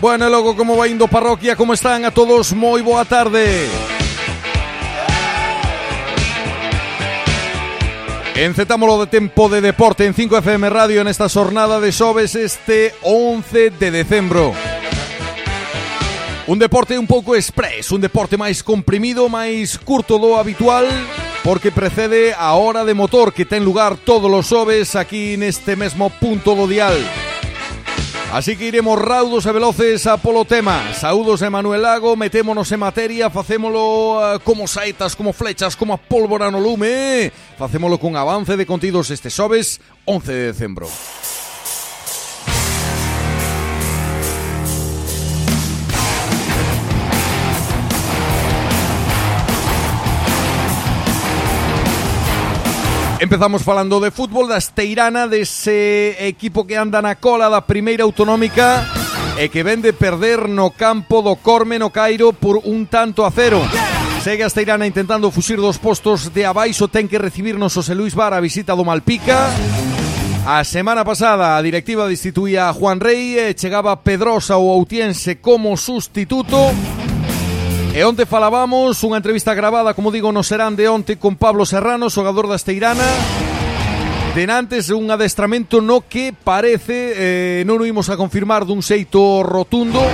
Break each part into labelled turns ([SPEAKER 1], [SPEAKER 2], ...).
[SPEAKER 1] Bueno, logo como vai indo parroquia, como están a todos? Moi boa tarde. Encetámolo de tempo de deporte en 5FM Radio nesta xornada de xoves este 11 de decembro. Un deporte un pouco express, un deporte máis comprimido, máis curto do habitual, porque precede a hora de motor que ten lugar todos os xoves aquí neste mesmo punto do dial. Así que iremos raudos e veloces a polo tema. Saúdos de Manuel Lago, metémonos en materia Facémolo uh, como saetas, como flechas, como a pólvora no lume. Facémolo con avance de contidos este xoves 11 de decembro Empezamos falando de fútbol da Esteirana dese equipo que anda na cola da primeira autonómica e que vende perder no campo do Corme no Cairo por un tanto a cero. Segue a intentando fuxir dos postos de abaixo, ten que recibirnos José Luis Bar a visita do Malpica. A semana pasada a directiva destituía a Juan Rey e chegaba Pedrosa o Outiense como sustituto. E onte falábamos unha entrevista gravada, como digo, no serán de onte con Pablo Serrano, xogador da Esteirana. Denantes un adestramento no que parece, eh, non o imos a confirmar dun xeito rotundo,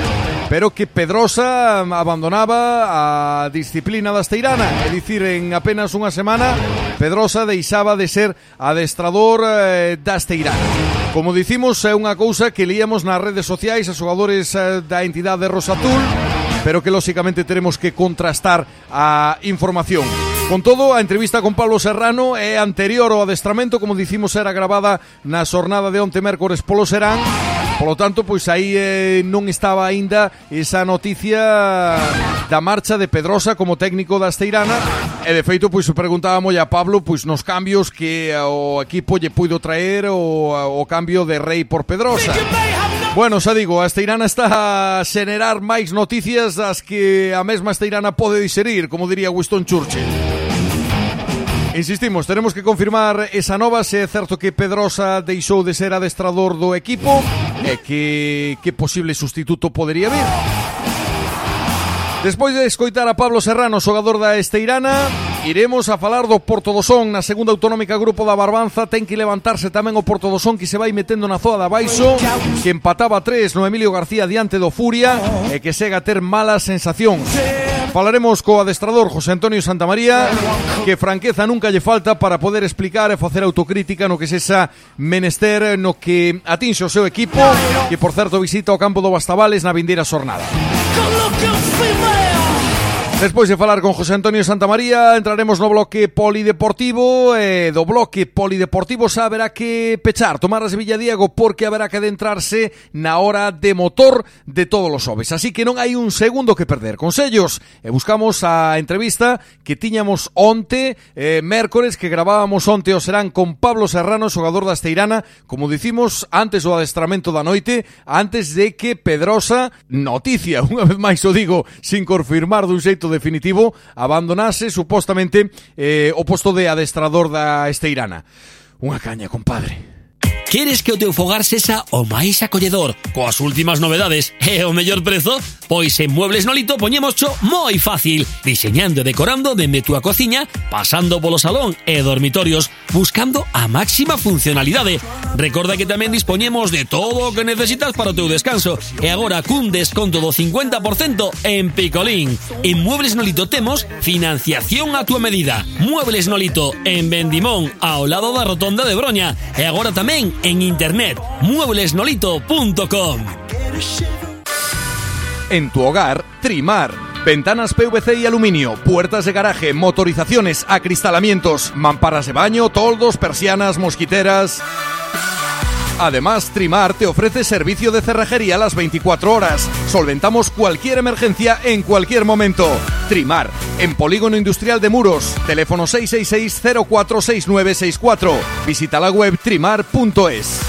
[SPEAKER 1] pero que Pedrosa abandonaba a disciplina da Esteirana. É dicir, en apenas unha semana, Pedrosa deixaba de ser adestrador eh, da Esteirana. Como dicimos, é unha cousa que líamos nas redes sociais a xogadores eh, da entidade Rosatul, pero que lóxicamente teremos que contrastar a información. Con todo, a entrevista con Pablo Serrano é anterior ao adestramento, como dicimos, era grabada na xornada de onte mércores polo Serán. Polo tanto, pois aí eh, non estaba aínda esa noticia da marcha de Pedrosa como técnico da Esteirana. E de feito, pois preguntábamos a Pablo pois nos cambios que o equipo lle puido traer o, o cambio de Rei por Pedrosa. Bueno, xa digo, a Esteirana está a xenerar máis noticias das que a mesma Esteirana pode diserir, como diría Winston Churchill. Insistimos, tenemos que confirmar esa nova se é certo que Pedrosa deixou de ser adestrador do equipo e que, que posible sustituto podería vir. Despois de escoitar a Pablo Serrano, xogador da Esteirana, Iremos a falar do Porto do Son. Na segunda autonómica grupo da Barbanza ten que levantarse tamén o Porto do Son que se vai metendo na zoa de Baixo, que empataba tres no Emilio García diante do Furia e que sega a ter malas sensacións Falaremos co adestrador José Antonio Santamaría que franqueza nunca lle falta para poder explicar e facer autocrítica no que sexa menester no que atinxe o seu equipo que por certo visita o campo do Bastavales na vindeira xornada. Despois de falar con José Antonio Santamaría, entraremos no bloque polideportivo e do bloque polideportivo xa haberá que pechar, tomar as Villadiego porque haberá que adentrarse na hora de motor de todos os xoves. Así que non hai un segundo que perder. Consellos, e buscamos a entrevista que tiñamos onte, eh, mércores, que gravábamos onte o serán con Pablo Serrano, xogador da Esteirana, como dicimos antes do adestramento da noite, antes de que Pedrosa, noticia, unha vez máis o digo, sin confirmar dun xeito definitivo abandonase supostamente eh, o posto de adestrador da Esteirana. Unha caña, compadre.
[SPEAKER 2] Queres que o teu fogar sexa o máis acolledor, coas últimas novedades e o mellor prezo? Pois en Muebles Nolito poñémoscho moi fácil, diseñando e decorando dende túa cociña, pasando polo salón e dormitorios, buscando a máxima funcionalidade. Recorda que tamén dispoñemos de todo o que necesitas para o teu descanso e agora cun desconto do 50% en Picolín. En Muebles Nolito temos financiación a túa medida. Muebles Nolito en Vendimón, ao lado da rotonda de Broña e agora tamén en internet mueblesnolito.com.
[SPEAKER 1] En tu hogar, Trimar. Ventanas PVC y aluminio, puertas de garaje, motorizaciones, acristalamientos, mamparas de baño, toldos, persianas, mosquiteras. Además, Trimar te ofrece servicio de cerrajería a las 24 horas. Solventamos cualquier emergencia en cualquier momento. Trimar, en Polígono Industrial de Muros, teléfono 666-046964. Visita la web trimar.es.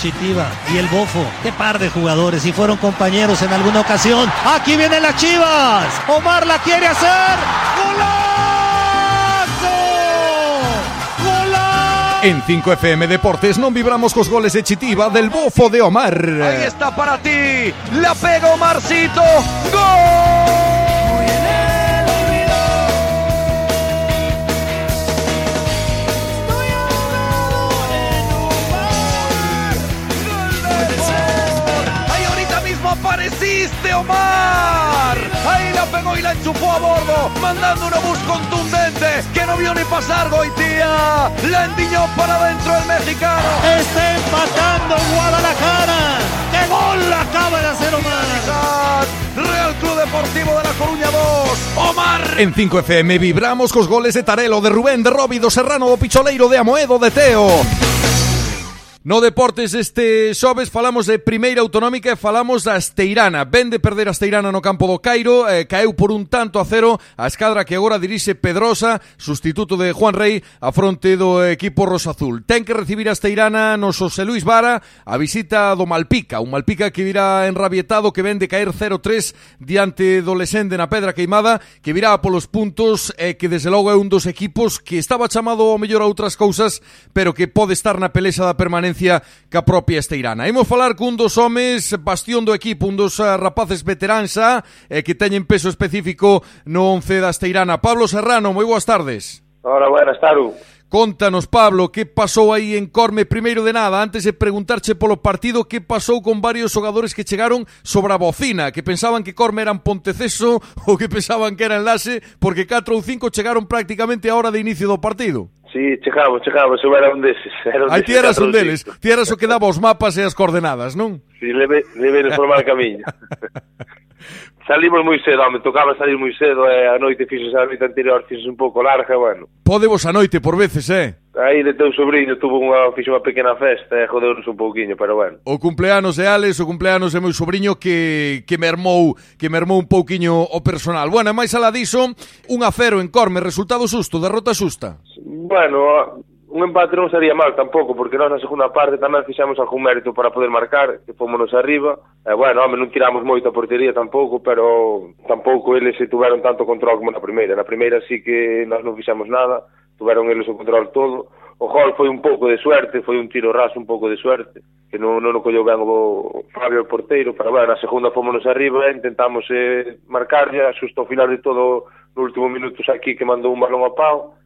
[SPEAKER 3] Chitiva y el Bofo. Qué par de jugadores y fueron compañeros en alguna ocasión. Aquí vienen las Chivas. Omar la quiere hacer. ¡Golazo!
[SPEAKER 1] En 5FM Deportes non vibramos cos goles de Chitiva del Bofo de Omar.
[SPEAKER 4] Ahí está para ti. La pega Omarcito. ¡Gol! Apareciste, Omar. Ahí la pegó y la enchufó a bordo, mandando una bus contundente que no vio ni pasar Goitía. La endiñó para adentro el mexicano.
[SPEAKER 3] Está empatando Guadalajara. ¡Qué gol acaba de hacer Omar!
[SPEAKER 4] Real Club Deportivo de La Coruña 2. Omar.
[SPEAKER 1] En 5FM vibramos cos goles de Tarelo, de Rubén, de Robi, do Serrano, do Picholeiro, de Amoedo, de Teo. No Deportes este xoves falamos de Primeira Autonómica e falamos da Esteirana. Ven de perder a Esteirana no campo do Cairo, eh, caeu por un tanto a cero a escadra que agora dirixe Pedrosa, sustituto de Juan Rey, a fronte do equipo rosazul. Ten que recibir a Esteirana no Xosé Luis Vara a visita do Malpica, un Malpica que virá enrabietado, que ven de caer 0-3 diante do Lesende na Pedra Queimada, que virá polos puntos e eh, que desde logo é un dos equipos que estaba chamado ao mellor a outras cousas, pero que pode estar na pelexa da permanencia permanencia que a propia Esteirana. Imos falar cun dos homes bastión do equipo, un dos eh, rapaces veteráns eh, que teñen peso específico no 11 da Esteirana. Pablo Serrano, moi boas tardes.
[SPEAKER 5] Hola, buenas tardes.
[SPEAKER 1] Contanos, Pablo, que pasou aí en Corme primeiro de nada, antes de preguntarche polo partido, que pasou con varios xogadores que chegaron sobre a bocina, que pensaban que Corme eran Ponteceso ou que pensaban que era enlace, porque 4 ou 5 chegaron prácticamente a hora de inicio do partido.
[SPEAKER 5] Sí, chegamos, chegamos, eu era un deses. Era un
[SPEAKER 1] Aí ti eras un deles, ti eras o que daba os mapas e as coordenadas, non?
[SPEAKER 5] Sí, leve, leve de formar camiño. Salimos moi cedo, me tocaba salir moi cedo e eh, a noite fixos a noite anterior, fixos un pouco larga, bueno.
[SPEAKER 1] Podemos a noite por veces, eh?
[SPEAKER 5] Aí de teu sobrinho tuvo unha, fixo unha pequena festa e eh, jodeunos un pouquiño, pero bueno.
[SPEAKER 1] O cumpleanos de Alex, o cumpleanos é meu sobrinho que, que mermou que mermou un pouquiño o personal. Bueno, e máis alá diso, un a cero en Corme, resultado susto, derrota susta.
[SPEAKER 5] Bueno, un empate non sería mal tampouco, porque nós na segunda parte tamén fixemos algún mérito para poder marcar, que fomos arriba. E bueno, home, non tiramos moito a portería tampouco, pero tampouco eles se tuveron tanto control como na primeira. Na primeira sí que nós non fixemos nada, tuveron eles o control todo. O gol foi un pouco de suerte, foi un tiro raso un pouco de suerte, que non, non o collou ben o Fabio o porteiro, pero bueno, na segunda fomos arriba, intentamos eh, marcarlle, xusto ao final de todo, no último minuto aquí que mandou un balón a pau,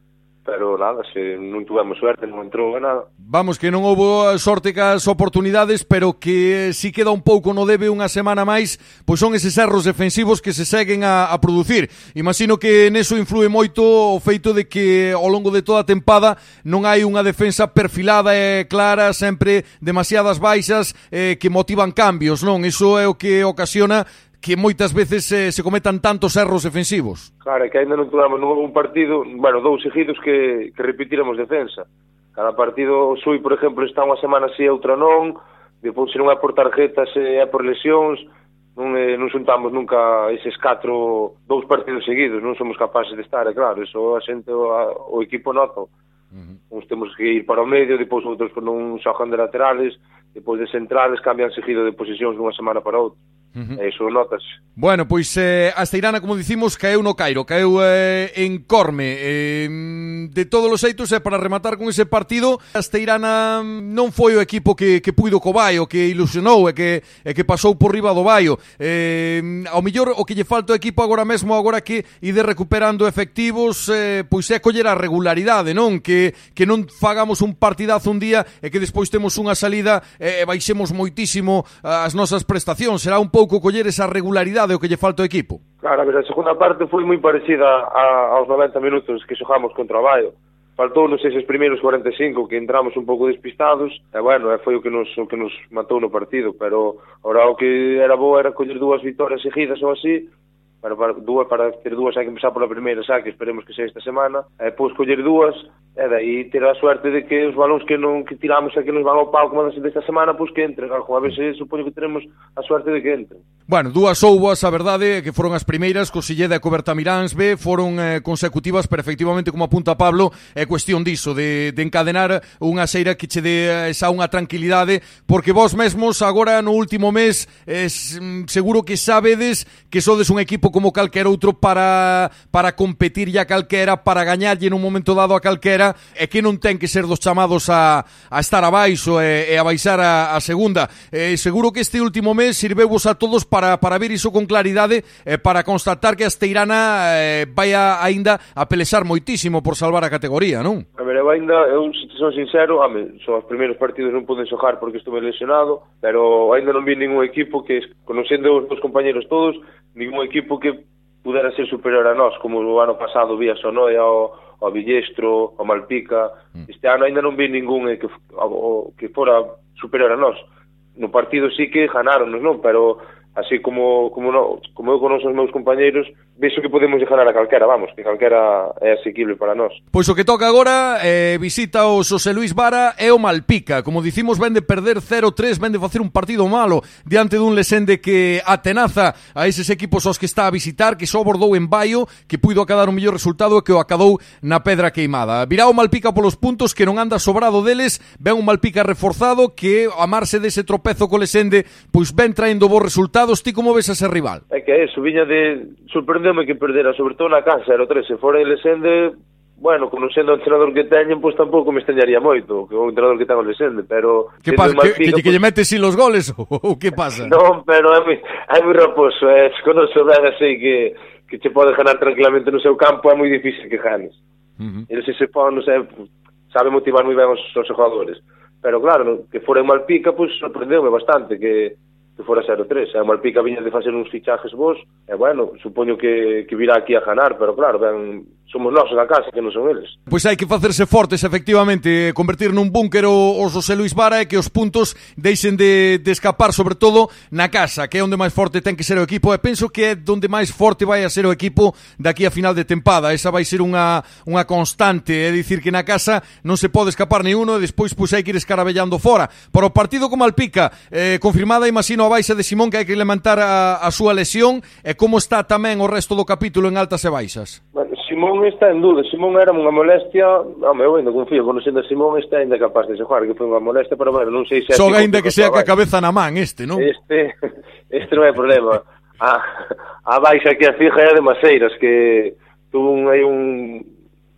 [SPEAKER 5] pero nada, se non tuvemos suerte, non entrou nada.
[SPEAKER 1] Vamos, que non houbo sorte cas oportunidades, pero que si queda un pouco no debe unha semana máis, pois son eses erros defensivos que se seguen a, a producir. Imagino que neso influe moito o feito de que ao longo de toda a tempada non hai unha defensa perfilada e clara, sempre demasiadas baixas eh, que motivan cambios, non? Iso é o que ocasiona que moitas veces eh, se cometan tantos erros defensivos.
[SPEAKER 5] Claro, que ainda non tuvamos un partido, bueno, dous seguidos que, que repetiremos defensa. Cada partido, o Sui, por exemplo, está unha semana así e outra non, depois se non é por tarjetas e é por lesións, non, eh, non xuntamos nunca eses catro, dous partidos seguidos, non somos capaces de estar, é claro, eso a xente, a, o equipo nota. Uh -huh. Uns temos que ir para o medio, depois outros non xogan de laterales, depois de centrales cambian seguido de posicións dunha semana para outra uh -huh. Eso notas.
[SPEAKER 1] Bueno, pois eh, a Esteirana, como dicimos, caeu no Cairo, caeu eh, en Corme. Eh, de todos os xeitos, eh, para rematar con ese partido, a Esteirana non foi o equipo que, que puido co Baio, que ilusionou e que, e que pasou por riba do Baio. Eh, ao mellor, o que lle falta ao equipo agora mesmo, agora que ide recuperando efectivos, eh, pois é coller a regularidade, non? Que, que non fagamos un partidazo un día e que despois temos unha salida eh, e eh, baixemos moitísimo eh, as nosas prestacións. Será un pouco pouco coller esa regularidade o que lle falta ao equipo?
[SPEAKER 5] Claro, a, ver, a segunda parte foi moi parecida a, aos 90 minutos que xogamos contra o Baio. Faltou nos eses primeiros 45 que entramos un pouco despistados e bueno, foi o que nos, o que nos matou no partido pero ora o que era bo era coller dúas vitorias seguidas ou así para, para, dúas, para ter dúas hai que empezar pola primeira xa, que esperemos que sea esta semana, e depois coller dúas, e daí ter a suerte de que os balóns que non que tiramos e que nos van ao pau como desta semana, pois que entren, algo, a veces supoño que teremos a suerte de que entren.
[SPEAKER 1] Bueno, dúas soubas, a verdade, que foron as primeiras, Cosilleda e co Bertamiráns B, foron eh, consecutivas, pero efectivamente, como apunta Pablo, é cuestión diso, de, de encadenar unha xeira que che dé xa unha tranquilidade, porque vos mesmos agora no último mes, es, mm, seguro que sabedes que sodes un equipo como calquera outro para, para competir a calquera, para gañarlle nun momento dado a calquera, e que non ten que ser dos chamados a, a estar abaixo e, e a baixar a, a segunda. Eh, seguro que este último mes sirveuvos a todos para, para ver iso con claridade, e para constatar que a Esteirana eh, vai a, ainda a pelexar moitísimo por salvar a categoría, non?
[SPEAKER 5] A ver, eu ainda, eu, se son sincero, ame, son os primeiros partidos non poden xojar porque estuve lesionado, pero ainda non vi ningún equipo que, conocendo os meus compañeros todos, ningún equipo que pudera ser superior a nós, como o ano pasado vi a Sonoia, ao, ao Villestro, ao Malpica. Mm. Este ano ainda non vi ningún eh, que, o, que fora superior a nós. No partido sí que ganaron, non? Pero así como, como, no, como eu con os meus compañeiros, Vexo que podemos ganar a calquera, vamos, que calquera é asequible para nós.
[SPEAKER 1] Pois o que toca agora, eh, visita o Xosé Luis Vara e o Malpica. Como dicimos, ven de perder 0-3, ven de facer un partido malo diante dun Lesende que atenaza a eses equipos aos que está a visitar, que só abordou en Baio, que puido acadar un mellor resultado e que o acadou na pedra queimada. Virá o Malpica polos puntos que non anda sobrado deles, ven un Malpica reforzado que a marse dese tropezo co Lesende, pois ven traendo bons resultados. Ti como ves a ese rival?
[SPEAKER 5] É que é eso, viña de sorprendeu-me que perdera, sobre todo na casa, era o 13, fora el Lesende, bueno, conocendo o entrenador que teñen, pois pues, tampouco me extrañaría moito, que o entrenador que ten o Lesende, pero...
[SPEAKER 1] Que pasa, que, que, que, que lle mete sin los goles, ou que pasa?
[SPEAKER 5] Non, pero é moi, é moi raposo, é, conoce ben así que, que che pode ganar tranquilamente no seu campo, é moi difícil que ganes. Uh -huh. Ele se se pon, non sei, sabe motivar moi ben os, os jogadores. Pero claro, que fora en Malpica, pois pues, sorprendeu-me bastante, que que fora 0-3. A Malpica viña de facer uns fichajes vos, e bueno, supoño que, que virá aquí a ganar, pero claro, ben, somos nós da casa que non son eles.
[SPEAKER 1] Pois hai que facerse fortes, efectivamente, convertir nun búnker o, o José Luis Vara e que os puntos deixen de, de escapar, sobre todo na casa, que é onde máis forte ten que ser o equipo, e penso que é onde máis forte vai a ser o equipo daqui a final de tempada. Esa vai ser unha, unha constante, é dicir que na casa non se pode escapar ni uno e despois pois hai que ir escarabellando fora. Para o partido como Alpica, eh, confirmada imagino a baixa de Simón que hai que levantar a, a súa lesión e como está tamén o resto do capítulo en altas e baixas?
[SPEAKER 5] Bueno, Simón está en duda, Simón era unha molestia, home, eu ainda confío, conocendo a Simón está ainda capaz de xogar, que foi unha molestia, pero bueno, non sei se...
[SPEAKER 1] Só ainda que sea que a cabeza na man este, non?
[SPEAKER 5] Este, este non é problema. A, a baixa que a fija é de Maseiras, que tuvo un, aí un,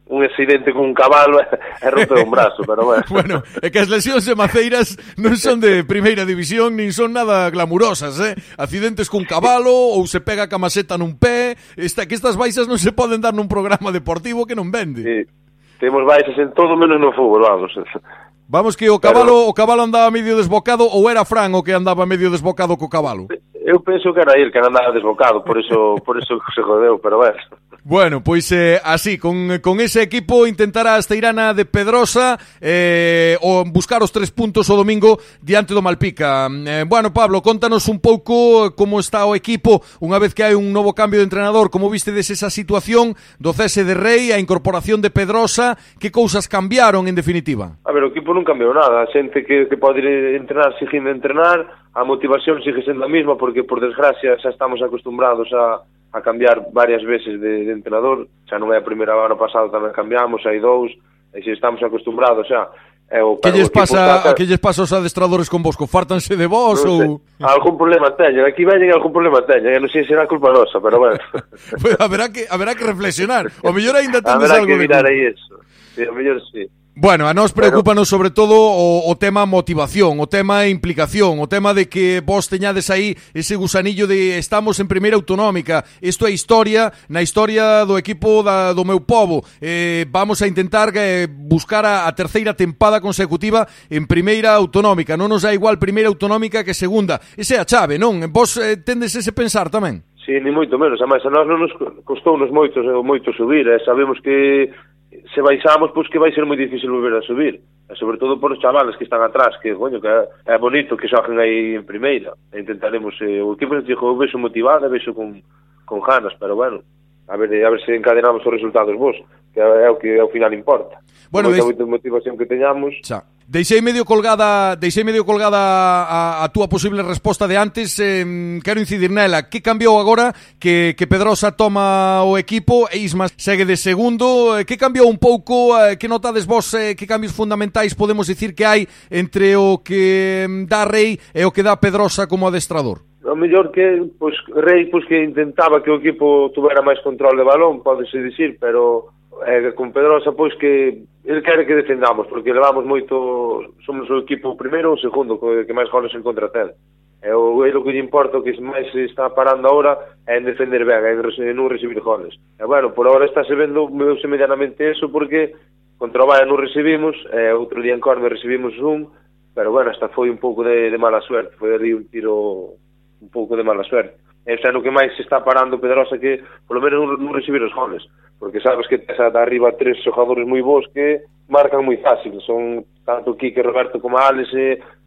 [SPEAKER 5] un accidente cun cabalo e rompeu un brazo, pero bueno.
[SPEAKER 1] bueno, é que as lesións de Maceiras non son de primeira división, nin son nada glamurosas, eh? Accidentes cun cabalo, ou se pega a camaseta nun pé, esta, que estas baixas non se poden dar nun programa deportivo que non vende.
[SPEAKER 5] Sí. Temos baixas en todo menos no fútbol, vamos.
[SPEAKER 1] Vamos que o cabalo, pero... o cabalo andaba medio desbocado ou era Fran o que andaba medio desbocado co cabalo? Sí.
[SPEAKER 5] Eu penso que era ir, que andaba desbocado, por eso por eso se jodeu, pero bueno.
[SPEAKER 1] Bueno, pois eh, así, con, con ese equipo intentará a Esteirana de Pedrosa eh, o buscar os tres puntos o domingo diante do Malpica. Eh, bueno, Pablo, contanos un pouco como está o equipo unha vez que hai un novo cambio de entrenador, como viste des esa situación do cese de Rei, a incorporación de Pedrosa, que cousas cambiaron en definitiva?
[SPEAKER 5] A ver, o equipo non cambiou nada, a xente que, que pode entrenar, seguindo entrenar, a motivación sigue sendo a mesma porque por desgracia xa estamos acostumbrados a, a cambiar varias veces de, de entrenador xa non é a primeira ano pasado tamén cambiamos hai dous e se estamos acostumbrados xa
[SPEAKER 1] é o, que lles pasa, trata, que lles pasa aos adestradores con vos? Fartanse de vos sei, ou...
[SPEAKER 5] Algún problema teñen, aquí veñen algún problema teñen, non sei se será culpa nosa, pero bueno.
[SPEAKER 1] pues haberá que haberá que reflexionar, o mellor aínda tendes algo
[SPEAKER 5] que mirar aí eso. Sí, o mellor sí.
[SPEAKER 1] Bueno, a nós preocupanos sobre todo o, o tema motivación, o tema implicación, o tema de que vos teñades aí ese gusanillo de estamos en primeira autonómica, isto é historia, na historia do equipo da, do meu povo, eh, vamos a intentar eh, buscar a, a terceira tempada consecutiva en primeira autonómica, non nos é igual primeira autonómica que segunda, ese é a chave, non? Vos eh, tendes ese pensar tamén?
[SPEAKER 5] Sí, ni moito menos, a máis a nós non nos costou nos moito, moito subir, e eh? sabemos que se baixamos, pois que vai ser moi difícil volver a subir, e sobre todo por os chavales que están atrás, que, coño, que é bonito que xogen aí en primeira, e intentaremos, eh, o equipo se dijo, vexo motivado, vexo con, con ganas, pero bueno, a ver, a ver se encadenamos os resultados vos, que é o que ao final importa.
[SPEAKER 1] Bueno,
[SPEAKER 5] moita, veis... motivación que teñamos,
[SPEAKER 1] xa. Deixei medio colgada, deixei medio colgada a, a túa posible resposta de antes, eh, quero incidir nela. Que cambiou agora que, que Pedrosa toma o equipo e Isma segue de segundo? Eh, que cambiou un pouco? Eh, que notades vos eh, que cambios fundamentais podemos dicir que hai entre o que dá Rei e o que dá Pedrosa como adestrador?
[SPEAKER 5] O mellor que pois, Rei pois, que intentaba que o equipo tuvera máis control de balón, podese dicir, pero eh, con Pedrosa pois que el quere que defendamos porque levamos moito somos o equipo primeiro ou segundo que, que máis goles en contra ten. E o, é o que lle importa o que máis se está parando agora é en defender ben é en, en non recibir goles. E bueno, por agora está se vendo meuse medianamente eso porque contra o Bayern non recibimos e outro día en Corme recibimos un pero bueno, esta foi un pouco de, de mala suerte foi ali un tiro un pouco de mala suerte. E xa no que máis se está parando Pedrosa que polo menos non, non recibir os goles, porque sabes que tes ata arriba tres xogadores moi bons que marcan moi fácil, son tanto Quique Roberto como Álex,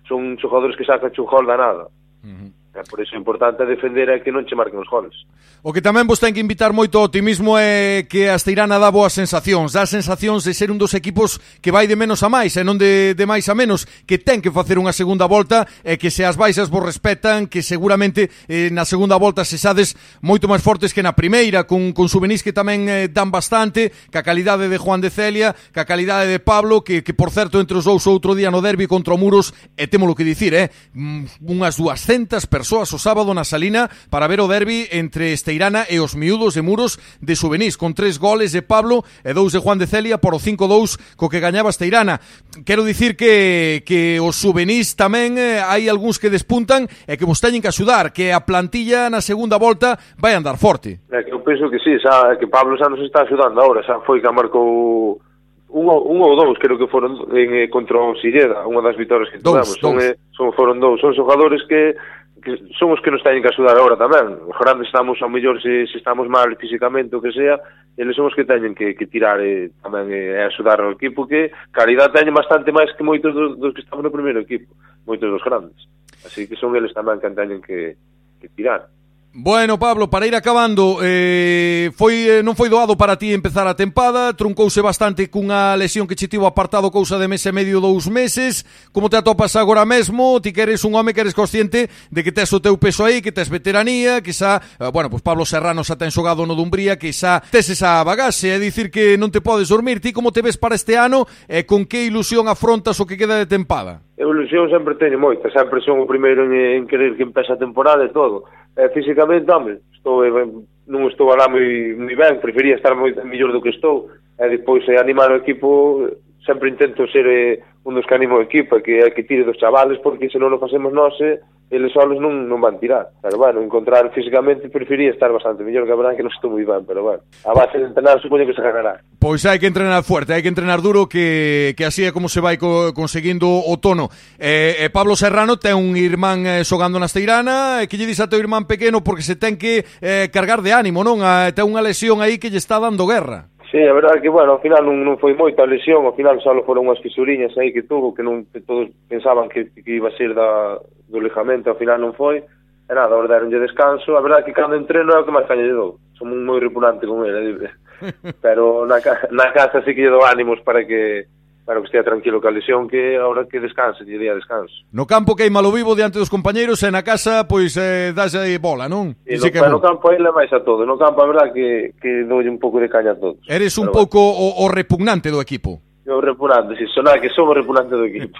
[SPEAKER 5] son xogadores que sacan un gol da nada. Uh -huh. E por iso é importante defender é que non che marquen os goles.
[SPEAKER 1] O que tamén vos ten que invitar moito ao optimismo é que a Esteirana dá boas sensacións, dá sensacións de ser un dos equipos que vai de menos a máis e non de, de máis a menos, que ten que facer unha segunda volta e que se as baixas vos respetan, que seguramente eh, na segunda volta se sades moito máis fortes que na primeira, con, con souvenirs que tamén eh, dan bastante, ca calidade de Juan de Celia, ca calidade de Pablo, que, que por certo entre os dous outro día no derbi contra o Muros, e temos lo que dicir, eh, mm, unhas 200 persoas Persoas o sábado na Salina para ver o derbi entre Esteirana e os miúdos de Muros de Subenís con tres goles de Pablo e dous de Juan de Celia por o 5-2 co que gañaba Esteirana. Quero dicir que, que os Subenís tamén eh, hai algúns que despuntan e que vos teñen que axudar, que a plantilla na segunda volta vai andar forte.
[SPEAKER 5] É que eu penso que sí, xa, que Pablo xa nos está axudando agora, xa foi que marcou un, un ou dous creo que foron en, eh, contra o Silleda, unha das vitorias que tivemos. Son, eh, son, foron dous, son xogadores que que son os que nos teñen que axudar agora tamén. Os grandes estamos, ao mellor, se, se estamos mal físicamente, o que sea, eles son os que teñen que, que tirar eh, tamén eh, e axudar ao equipo, que caridade teñen bastante máis que moitos dos, dos que estamos no primeiro equipo, moitos dos grandes. Así que son eles tamén que teñen que, que tirar.
[SPEAKER 1] Bueno, Pablo, para ir acabando, eh, foi eh, non foi doado para ti empezar a tempada, truncouse bastante cunha lesión que che tivo apartado cousa de mes e medio, dous meses. Como te atopas agora mesmo? Ti que eres un home que eres consciente de que tes o teu peso aí, que tes veteranía, que xa, eh, bueno, pues Pablo Serrano xa ten xogado no Dumbría, que xa tes esa bagaxe, é dicir que non te podes dormir. Ti como te ves para este ano e eh, con que ilusión afrontas o que queda de tempada?
[SPEAKER 5] Evolución sempre teño moita, sempre son o primeiro en, en querer que empeza a temporada e todo Eh, e físicamente, home, estou, eh, non estou alá moi, moi ben, prefería estar moi mellor do que estou, e depois eh, animar o equipo sempre intento ser eh, un dos que animo a equipa, que é que tire dos chavales, porque se non o facemos nós, eh, eles solos non, non van tirar. Pero bueno, encontrar físicamente prefería estar bastante mellor, que a verdad que non estou moi ben, pero bueno, a base de entrenar supoño que se ganará.
[SPEAKER 1] Pois hai que entrenar fuerte, hai que entrenar duro, que, que así é como se vai co, conseguindo o tono. Eh, eh, Pablo Serrano ten un irmán eh, xogando na Esteirana, eh, que lle dis a teu irmán pequeno porque se ten que eh, cargar de ánimo, non? A, ten unha lesión aí que lle está dando guerra.
[SPEAKER 5] Sí, a verdade que, bueno, ao final non, non foi moita a lesión, ao final só foron unhas fisuriñas aí que tuvo, que non que todos pensaban que, que iba a ser da, do lejamento, ao final non foi, e nada, ahora deronlle descanso, a verdade que cando entreno é o que máis caña lle dou, son moi repugnante con ele, pero na, na casa sí que lle dou ánimos para que para que estea tranquilo que a lesión que ahora que descanse, lle día descanso.
[SPEAKER 1] No campo que hai malo vivo diante dos compañeiros e na casa pois eh, das aí bola, non?
[SPEAKER 5] E no,
[SPEAKER 1] que
[SPEAKER 5] no campo ele máis a todo, no campo a verdad que, que dolle un pouco de caña a todos.
[SPEAKER 1] Eres un
[SPEAKER 5] pouco bueno.
[SPEAKER 1] o, o repugnante do equipo.
[SPEAKER 5] Eu repulante, si sonar que somos repulante do equipo.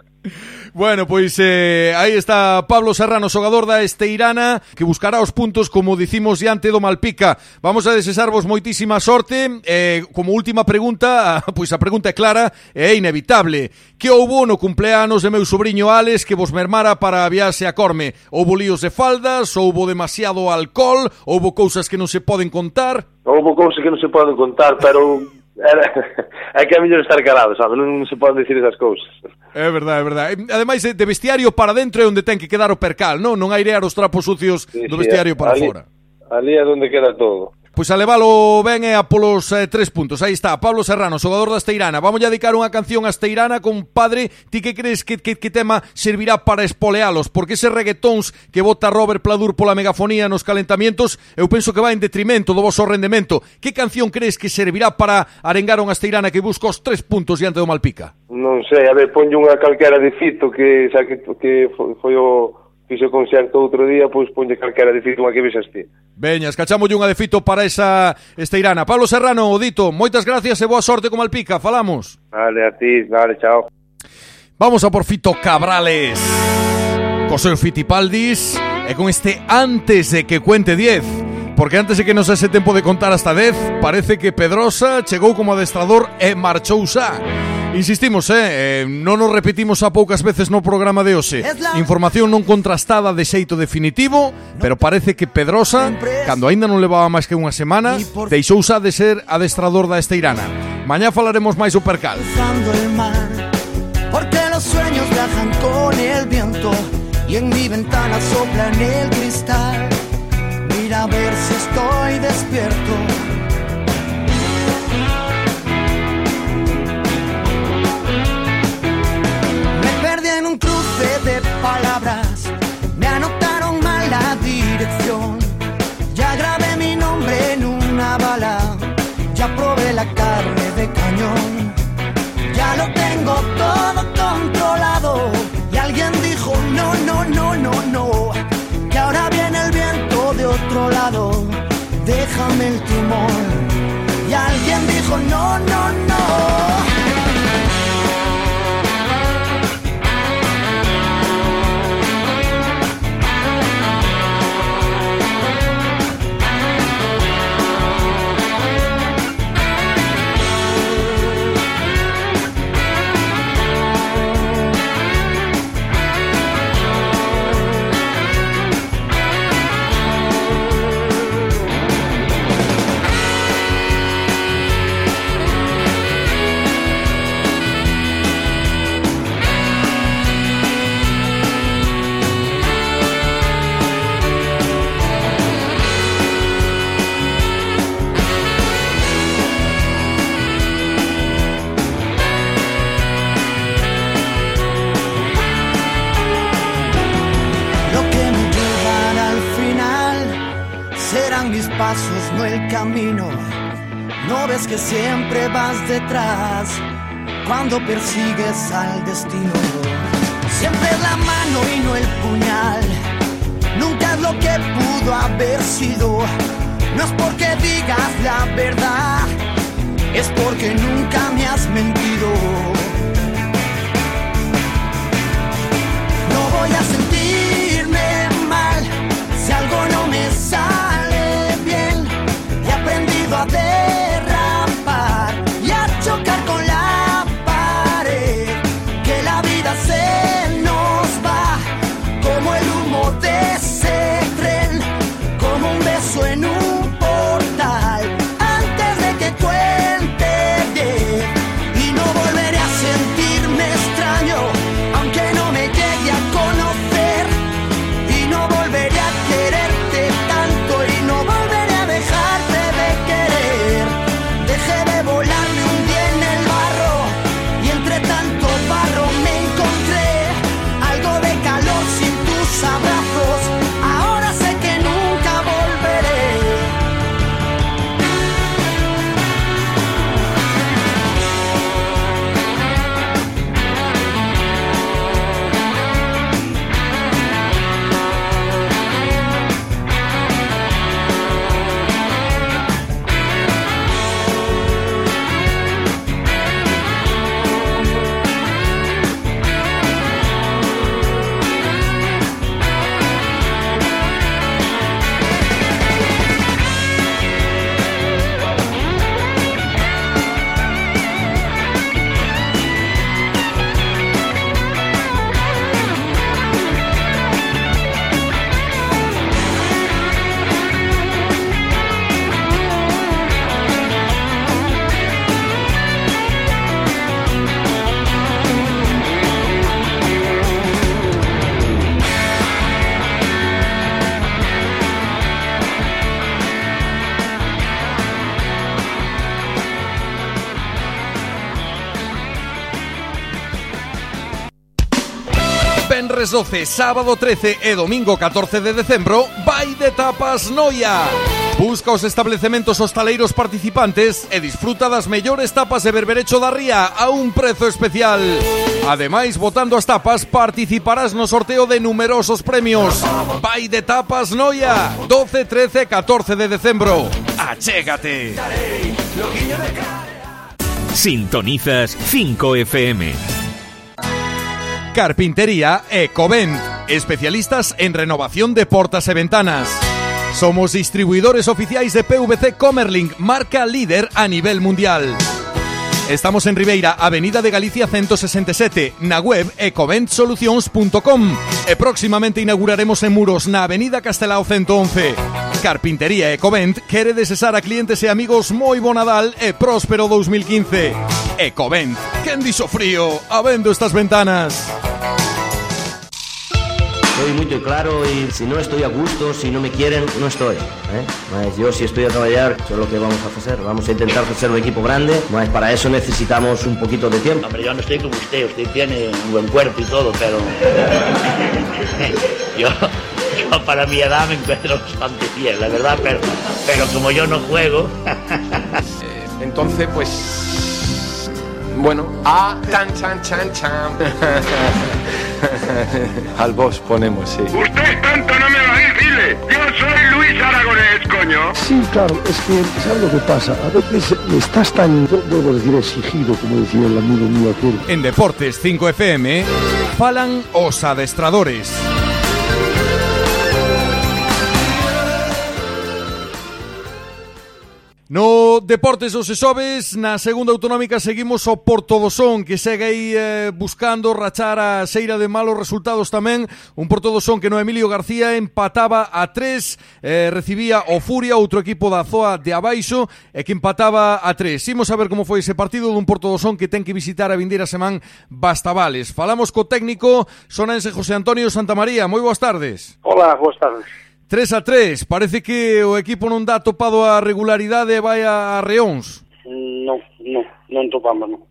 [SPEAKER 1] bueno, pois eh, aí está Pablo Serrano, xogador da Esteirana, que buscará os puntos, como dicimos diante do Malpica. Vamos a desexarvos moitísima sorte. Eh, como última pregunta, pois a pregunta é clara e é inevitable. Que houbo no cumpleanos de meu sobrinho Alex que vos mermara para a viaxe a Corme? Houbo líos de faldas, houbo demasiado alcohol, houbo cousas que non se poden contar?
[SPEAKER 5] Houbo cousas que non se poden contar, pero Era, é que é mellor estar calado, sabe? Non se poden dicir esas cousas.
[SPEAKER 1] É verdade, é verdade. Ademais, eh, de vestiario para dentro é onde ten que quedar o percal, non? Non airear os trapos sucios
[SPEAKER 5] sí,
[SPEAKER 1] do vestiario sí, para
[SPEAKER 5] ali,
[SPEAKER 1] fora.
[SPEAKER 5] Ali é onde queda todo.
[SPEAKER 1] Pois a levalo ben e a polos eh, tres puntos. Aí está, Pablo Serrano, xogador da Esteirana. Vamos a dedicar unha canción a Esteirana con padre. Ti que crees que, que, que tema servirá para espolealos? Porque ese reggaetóns que bota Robert Pladur pola megafonía nos calentamientos, eu penso que vai en detrimento do vosso rendemento. Que canción crees que servirá para arengar unha Esteirana que busca os tres puntos diante do Malpica?
[SPEAKER 5] Non sei, a ver, ponlle unha calquera de fito que, xa que, que foi o fixo concerto outro día, pois ponlle calquera de fito unha que vexas ti.
[SPEAKER 1] Veña, escachamos unha de fito para esa Esteirana. Pablo Serrano, Dito, moitas gracias e boa sorte con Malpica. Falamos.
[SPEAKER 5] Vale, a ti, vale, chao.
[SPEAKER 1] Vamos a por Fito Cabrales. Co seu Fitipaldis e con este antes de que cuente 10. Porque antes de que nos ese tempo de contar hasta 10, parece que Pedrosa chegou como adestrador e marchou xa. Insistimos, eh, eh, non nos repetimos a poucas veces no programa de hoxe Información non contrastada de xeito definitivo Pero parece que Pedrosa, cando aínda non levaba máis que unha semana Deixou xa de ser adestrador da Esteirana Mañá falaremos máis o percal
[SPEAKER 6] Cruzando el mar, porque los sueños viajan con el viento y en mi ventana sopla en el cristal. A ver si estoy despierto. Me perdí en un cruce de palabras, me anotaron mal la dirección. Ya grabé mi nombre en una bala, ya probé la carne de cañón. Ya lo tengo todo controlado. Y alguien dijo, no, no, no, no, no. Otro lado. Déjame el timón. Y alguien dijo, no, no, no. Detrás cuando persigues al destino. Siempre es la mano y no el puñal. Nunca es lo que pudo haber sido. No es porque digas la verdad, es porque nunca me has mentido. No voy a sentirme mal si algo no me sale
[SPEAKER 1] Venres 12, sábado 13 e domingo 14 de decembro, vai de tapas Noia. Busca os hostaleiros participantes e disfruta das mellores tapas de berberecho da ría a un prezo especial. Ademais, votando as tapas, participarás no sorteo de numerosos premios. Vai de tapas Noia, 12, 13 e 14 de decembro. Achégate.
[SPEAKER 7] Sintonizas 5 FM.
[SPEAKER 1] Carpintería Ecovent, especialistas en renovación de portas e ventanas. Somos distribuidores oficiais de PVC Comerlink, marca líder a nivel mundial. Estamos en Ribeira, Avenida de Galicia 167, na web ecoventsolucións.com e próximamente inauguraremos en Muros na Avenida Castelao 111. Carpintería Ecovent quere desesar a clientes e amigos moi bo Nadal e próspero 2015. Ecovent, quen dixo frío, habendo estas ventanas.
[SPEAKER 8] Soy muy claro y si no estoy a gusto, si no me quieren, no estoy. ¿eh? Mas yo si estoy a trabajar, eso es lo que vamos a hacer. Vamos a intentar hacer un equipo grande, mas para eso necesitamos un poquito de tiempo.
[SPEAKER 9] Hombre, yo no estoy como usted, usted tiene un buen cuerpo y todo, pero yo, yo para mi edad me encuentro bastante fiel, la verdad, pero, pero como yo no juego...
[SPEAKER 10] Entonces, pues... Bueno, a chan chan chan chan. Al boss ponemos, sí.
[SPEAKER 11] Usted tanto no me va a decirle. Yo soy Luis Aragonés, coño.
[SPEAKER 12] Sí, claro, es que, ¿sabes lo que pasa? A veces estás tan, debo decir, exigido, como decía el amigo mío aquel.
[SPEAKER 1] En Deportes 5FM, falan os adestradores. No Deportes dos Sesobes, na segunda autonómica seguimos ao Porto do Son, que segue aí eh, buscando rachar a seira de malos resultados tamén. Un Porto do Son que no Emilio García empataba a tres, eh, recibía o Furia, outro equipo da Zoa de abaixo, e que empataba a tres. Imos a ver como foi ese partido dun Porto do Son que ten que visitar a vindeira semán Bastavales. Falamos co técnico sonense José Antonio Santamaría. Moi boas tardes.
[SPEAKER 13] Hola, boas tardes.
[SPEAKER 1] 3 a 3, parece que o equipo non dá topado a regularidade e vai a Reóns.
[SPEAKER 13] Non, non, non topamos, non.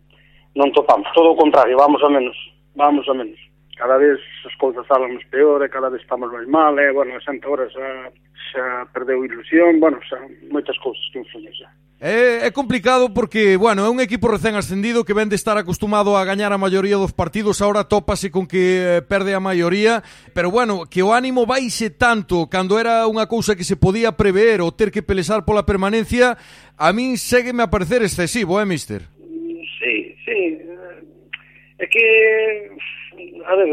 [SPEAKER 13] Non topamos, todo o contrario, vamos a menos, vamos a menos. Cada vez as cousas salan peor e cada vez estamos máis mal, e, bueno, a xente horas a xa perdeu ilusión, bueno, xa moitas cousas que influyen xa.
[SPEAKER 1] É, é complicado porque, bueno, é un equipo recén ascendido que ven de estar acostumado a gañar a maioría dos partidos, ahora tópase con que eh, perde a maioría, pero bueno, que o ánimo baixe tanto cando era unha cousa que se podía prever ou ter que pelesar pola permanencia, a min ségueme a parecer excesivo, eh, mister?
[SPEAKER 13] Sí, sí. É que, a ver,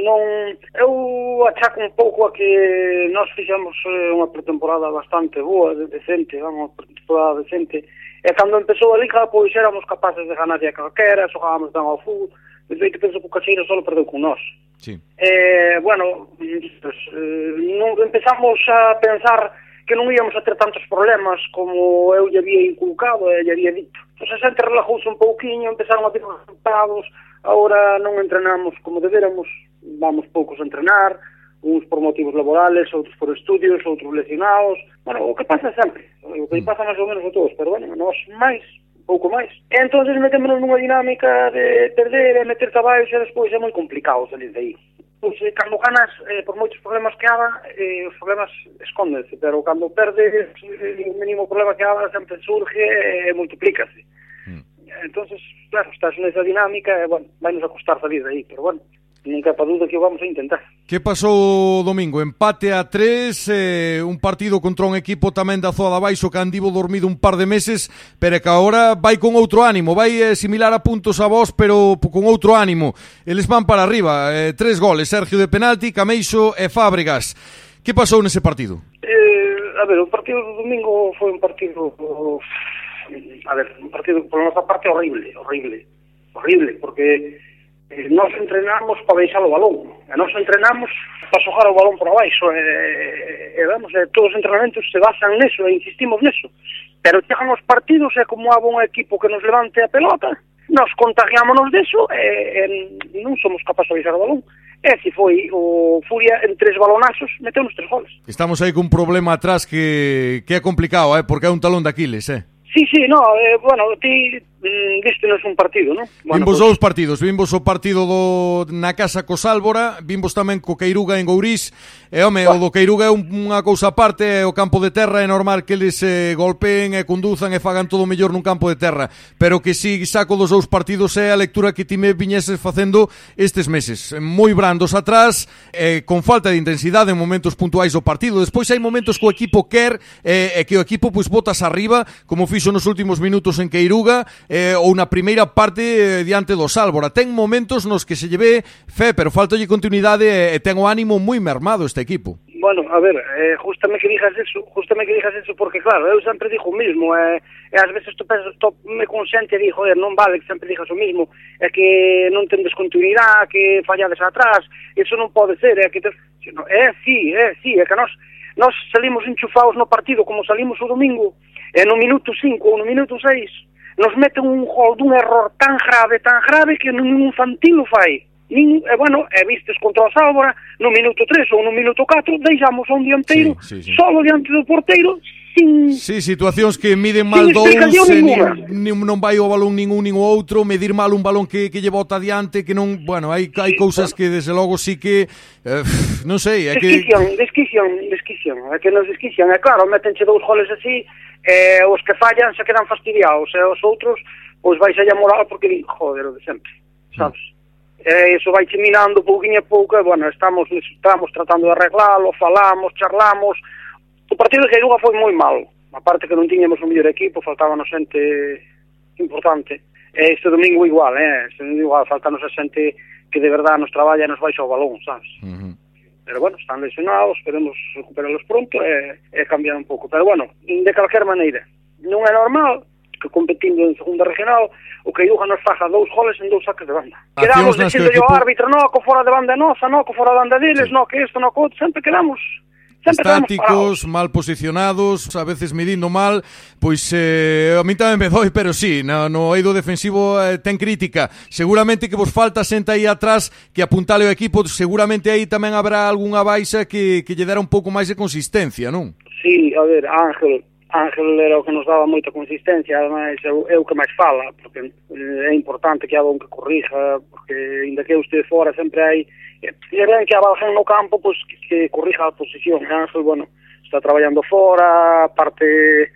[SPEAKER 13] non eu achaco un pouco a que nós fixemos eh, unha pretemporada bastante boa, decente, vamos, pretemporada decente. E cando empezou a liga, pois éramos capaces de ganar a calquera, xogábamos ben ao fútbol, de feito penso que o Caxeiro só perdeu con nós.
[SPEAKER 1] Sí.
[SPEAKER 13] Eh, bueno, pues, eh, non, empezamos a pensar que non íamos a ter tantos problemas como eu lle había inculcado e lle había dito. Entón, a xente relajouse un pouquiño, empezaron a ter resultados, agora non entrenamos como deberamos, vamos poucos a entrenar, uns por motivos laborales, outros por estudios, outros lesionados, bueno, o que pasa sempre, o que mm. pasa máis ou menos a todos, pero bueno, nós máis, pouco máis. E entón metémonos nunha dinámica de perder e meter abaixo e despois é moi complicado salir de aí. Pois, eh, cando ganas, eh, por moitos problemas que haban, eh, os problemas escóndense, pero cando perdes, eh, o mínimo problema que haban sempre surge e eh, multiplícase. Mm. Entonces, claro, estás nesa dinámica e, bueno, vai nos a costar salir de aí, pero bueno, nunca pa dúda que o vamos a intentar.
[SPEAKER 1] Que pasou domingo? Empate a tres, eh, un partido contra un equipo tamén da zoa da baixo que andivo dormido un par de meses, pero que agora vai con outro ánimo, vai eh, similar a puntos a vos, pero con outro ánimo. Eles van para arriba, eh, tres goles, Sergio de penalti, Cameixo e Fábregas. Que pasou nese partido?
[SPEAKER 13] Eh, a ver, o partido do domingo foi un partido... A ver, un partido, por nosa parte, horrible, horrible, horrible, porque eh, nós entrenamos para deixar o balón. E nós entrenamos para xogar o balón por abaixo. E, e, vamos, e, todos os entrenamentos se basan neso e insistimos neso. Pero chegan os partidos e como há un equipo que nos levante a pelota, nós contagiámonos deso e, e non somos capaces de deixar o balón. E si foi o Furia en tres balonazos, meteu nos tres goles.
[SPEAKER 1] Estamos aí cun problema atrás que, que é complicado, eh? porque é un talón de Aquiles, eh?
[SPEAKER 13] Sí, sí, no, eh, bueno, ti, mm, vístenos un partido, non?
[SPEAKER 1] Bueno, vimos dous partidos, vimos o partido do na casa co Sálvora, vimos tamén co Queiruga en Gourís, e home, bah. o do Queiruga é un, unha cousa aparte, o campo de terra é normal que eles eh, golpeen e conduzan e fagan todo mellor nun campo de terra, pero que si saco dos dous partidos é a lectura que ti me viñeses facendo estes meses, moi brandos atrás, eh, con falta de intensidade en momentos puntuais do partido, despois hai momentos co equipo quer, eh, e que o equipo pois botas arriba, como fixo nos últimos minutos en Queiruga, eh, ou na primeira parte eh, diante do Sálvora. Ten momentos nos que se lleve fe, pero faltalle continuidade e eh, ten o ánimo moi mermado este equipo.
[SPEAKER 13] Bueno, a ver, eh, justame que digas eso, justame que digas eso porque claro, eu sempre dixo o mismo, eh, e ás veces tu penso, to, me consciente e digo, non vale que sempre digas o mismo, é que non tendes continuidade, que fallades atrás, eso non pode ser, é que te... é sí, é sí, é que nós nós salimos enchufados no partido como salimos o domingo, e no minuto 5 ou no minuto 6 nos meten un gol dun error tan grave, tan grave que non un fantino fai. Nin, e, bueno, e vistes contra o Sálvora no minuto 3 ou no minuto 4 deixamos a un dianteiro sí, sí, sí. solo diante do porteiro sin...
[SPEAKER 1] Sí, situacións que miden mal dous, eh, nin, non vai o balón nin un nin o outro, medir mal un balón que, que lle bota adiante, que non, bueno, hai, hai cousas bueno. que desde logo sí que, eh, non sei,
[SPEAKER 13] é que... Desquician, desquician, desquician, é que nos desquician, É claro, metenche dous goles así, eh, os que fallan se quedan fastidiados, e eh, os outros, pois vais a moral porque din, joder, o de sempre, sabes? Mm. E eh, iso vai minando pouquinho a pouco, e, bueno, estamos, estamos tratando de arreglalo, falamos, charlamos. O partido de Geiruga foi moi mal, a parte que non tiñamos o mellor equipo, faltábanos xente importante. E este domingo igual, eh? este domingo igual, faltános a xente que de verdade nos traballa e nos baixa o balón, sabes? Uh -huh pero bueno, están lesionados, esperemos recuperalos pronto e, e cambiar un pouco. Pero bueno, de calquer maneira, non é normal que competindo en segunda regional o Caiuga nos faja dous goles en dous saques de banda. Quedamos dicindo equipo... o árbitro, no, que fora de banda nosa, no, que fora de banda deles, sí. no, que isto, no, que outro, sempre quedamos
[SPEAKER 1] estáticos, mal posicionados, a veces medindo mal, pois eh, a mí tamén me doi, pero sí, no, no eido defensivo eh, ten crítica. Seguramente que vos falta xente aí atrás que apuntale o equipo, seguramente aí tamén habrá algunha baixa que, que lle dera un pouco máis de consistencia, non?
[SPEAKER 13] Sí, a ver, Ángel, Ángel era o que nos daba moita consistencia, ademais eu, o que máis fala, porque eh, é importante que haga un que corrija, porque ainda que eu estive fora sempre hai Eh, Tiveron que avanzan no campo pois, pues, que, que corrija a posición. Ángel, bueno, está traballando fora, parte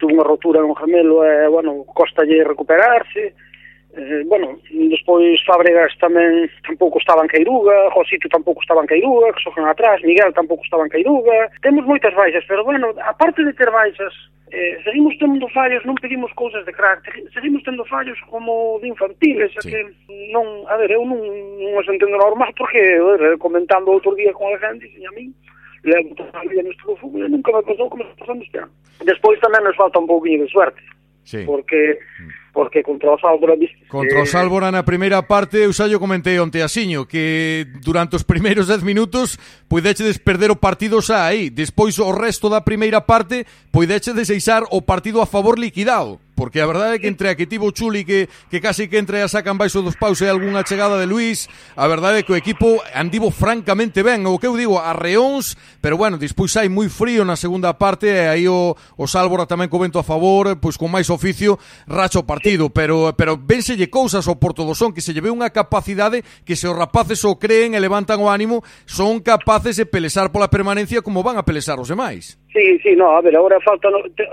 [SPEAKER 13] tuvo unha rotura no gemelo, e, eh, bueno, costalle recuperarse, Eh, bueno, despois Fábregas tamén tampouco estaba en Cairuga, Josito tampouco estaba en Cairuga, que xogan atrás, Miguel tampouco estaba en Cairuga. Temos moitas baixas, pero bueno, aparte de ter baixas, eh, seguimos tendo fallos, non pedimos cousas de crack, seguimos tendo fallos como de infantiles, sí. que non, a ver, eu non, non os entendo normal porque, ver, comentando outro día con a gente, e a min, levo toda a vida neste fútbol e nunca me pasou como se pasou este ano. Despois tamén nos falta un pouquinho de suerte, sí. porque mm porque contra os viste
[SPEAKER 1] Contra o Sálvora eh, na primeira parte, eu xa yo comentei onte asiño, que durante os primeiros 10 minutos poidéchedes perder o partido xa aí. Despois o resto da primeira parte poidéchedes deixar o partido a favor liquidado. Porque a verdade é que entre a que tivo Chuli que, que casi que entre a sacan baixo dos paus e algunha chegada de Luis, a verdade é que o equipo andivo francamente ben, o que eu digo, a reóns, pero bueno, despois hai moi frío na segunda parte e aí o, o Sálvora tamén co vento a favor, pois con máis oficio, racho o partido, pero pero venselle cousas ao Porto do Son que se lleve unha capacidade que se os rapaces o creen e levantan o ánimo, son capaces capaces de pelesar pola permanencia como van a pelesar os demais.
[SPEAKER 13] Sí, sí, no, a ver, agora falta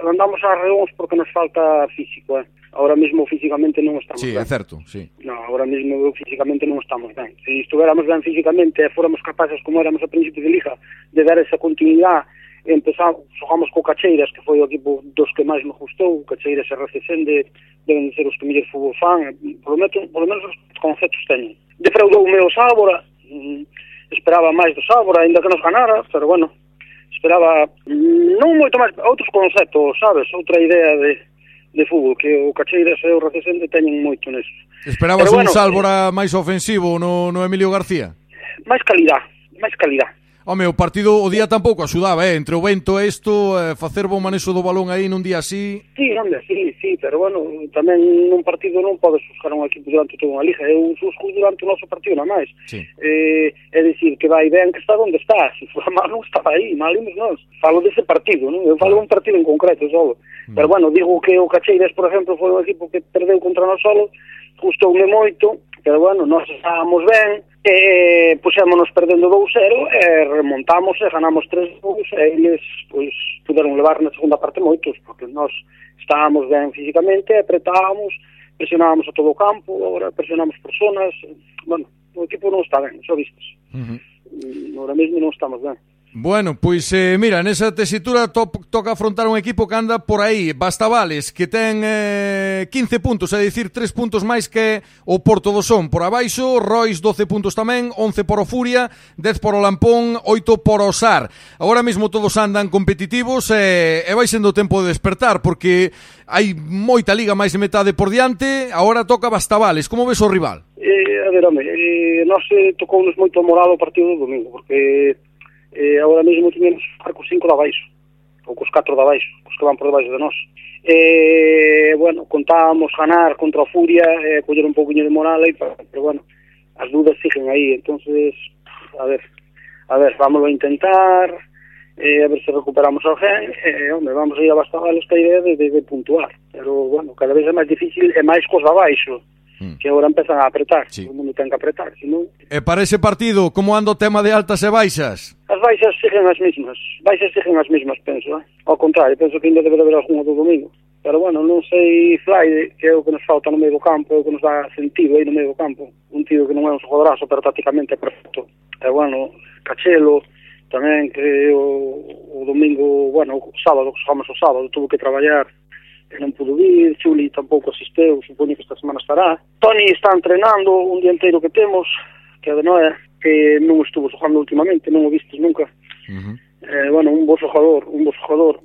[SPEAKER 13] andamos a reuns porque nos falta físico, eh. Ahora mismo físicamente non estamos
[SPEAKER 1] sí,
[SPEAKER 13] ben.
[SPEAKER 1] Sí, é certo, sí.
[SPEAKER 13] No, ahora mismo físicamente non estamos ben. Se estuviéramos ben físicamente e fóramos capaces como éramos a principio de liga de dar esa continuidade empezamos, xogamos co Cacheiras, que foi o equipo dos que máis me gustou, o Cacheiras e Recesende deben ser os que mellor fútbol fan, polo menos, polo menos os conceptos teñen. Defraudou o meu Sábora, mm, esperaba máis do Sábora, aínda que nos ganara, pero bueno, esperaba mm, non moito máis, outros conceptos, sabes, outra idea de, de fútbol, que o Cacheiras e o Recesente teñen moito neso.
[SPEAKER 1] Esperabas bueno, un Sálvora eh, máis ofensivo no, no Emilio García?
[SPEAKER 13] Máis calidad, máis calidad.
[SPEAKER 1] Home, o partido o día tampouco axudaba, eh? entre o vento e isto, eh, facer bom manexo do balón aí nun día así...
[SPEAKER 13] Sí, onde, sí, sí, pero bueno, tamén nun partido non podes buscar un equipo durante toda unha liga, eu busco durante o noso partido, na máis.
[SPEAKER 1] Sí.
[SPEAKER 13] Eh, é dicir, que vai ben que está onde está, se for mal non estaba aí, mal imos nós. Falo dese partido, non? Eu falo un partido en concreto, solo. Mm. Pero bueno, digo que o Cacheiras, por exemplo, foi un equipo que perdeu contra nós solo, custoume moito, pero bueno, nós estábamos ben, e puxémonos perdendo 2-0, e remontamos e ganamos 3-2, e eles pois, puderon levar na segunda parte moitos, porque nós estábamos ben físicamente, apretábamos, presionábamos a todo o campo, agora presionamos personas, bueno, o equipo non está ben, xa vistes.
[SPEAKER 1] Uh -huh.
[SPEAKER 13] Ahora mesmo non estamos ben.
[SPEAKER 1] Bueno, pois eh, mira, nesa tesitura to toca afrontar un equipo que anda por aí, Bastavales, que ten eh, 15 puntos, é dicir, 3 puntos máis que o Porto do Son. Por abaixo, Rois 12 puntos tamén, 11 por o Furia, 10 por o Lampón, 8 por o Sar. Agora mesmo todos andan competitivos eh, e vai sendo tempo de despertar, porque hai moita liga máis de metade por diante, agora toca Bastavales. Como ves o rival?
[SPEAKER 13] Eh, a ver, home, eh, non eh, tocou nos moito morado o partido do domingo, porque eh, agora mesmo tiñemos que estar cos 5 de baixo, ou cos 4 de baixo, cos que van por debaixo de nós. Eh, bueno, contábamos ganar contra a Furia, eh, coller un pouquinho de moral, aí, pero bueno, as dudas siguen aí, entonces, a ver, a ver, vamos a intentar, eh, a ver se recuperamos alguén, eh, hombre, vamos a ir a Bastabalos esta idea de, de, de puntuar, pero bueno, cada vez é máis difícil e máis cos abaixo, mm. que agora empezan a apretar, sí. o mundo ten que apretar, senón...
[SPEAKER 1] E eh, para ese partido, como anda o tema de altas e baixas?
[SPEAKER 13] As baixas siguen as mismas, baixas siguen as mismas, penso, eh? ao contrario, penso que ainda debe haber algunha do domingo, pero bueno, non sei Fly, que é o que nos falta no meio do campo, é o que nos dá sentido aí no meio do campo, un tío que non é un jogadorazo, pero tácticamente é perfecto, e bueno, Cachelo, tamén que o, o domingo, bueno, o sábado, que xogamos o sábado, tuvo que traballar, non pudo vir, Chuli tampouco asisteu, supoño que esta semana estará. Tony está entrenando un día inteiro que temos, que a de Noé, que non estuvo xogando últimamente, non o vistes nunca.
[SPEAKER 1] Uh -huh.
[SPEAKER 13] eh, bueno, un bo xogador, un bo xogador,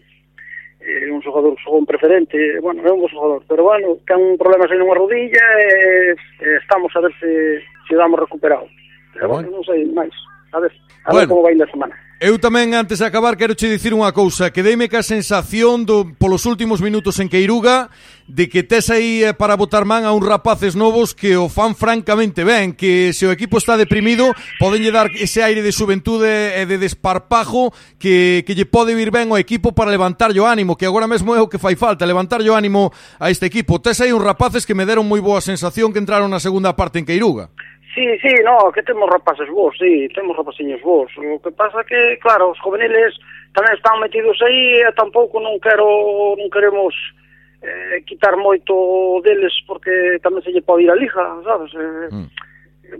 [SPEAKER 13] eh, un xogador xogón preferente, bueno, é un bo xogador, pero bueno, ten un problema sen unha rodilla e eh, estamos a ver se, se damos recuperado. Pero ah, bueno, bueno non sei máis, a ver, a
[SPEAKER 1] bueno.
[SPEAKER 13] ver como vai na semana.
[SPEAKER 1] Eu tamén antes de acabar quero che dicir unha cousa que deime ca sensación do, polos últimos minutos en Queiruga de que tes aí eh, para botar man a uns rapaces novos que o fan francamente ben, que se o equipo está deprimido podenlle dar ese aire de xuventude e de desparpajo que, que lle pode vir ben ao equipo para levantar o ánimo, que agora mesmo é o que fai falta Levantar o ánimo a este equipo. Tes aí uns rapaces que me deron moi boa sensación que entraron na segunda parte en Queiruga.
[SPEAKER 13] Sí, sí, no, que temos rapaces vos, sí, temos rapaciños vos. O que pasa que, claro, os juveniles tamén están metidos aí e tampouco non quero, non queremos eh, quitar moito deles porque tamén se lle pode ir a lija, sabes? Eh,
[SPEAKER 1] mm.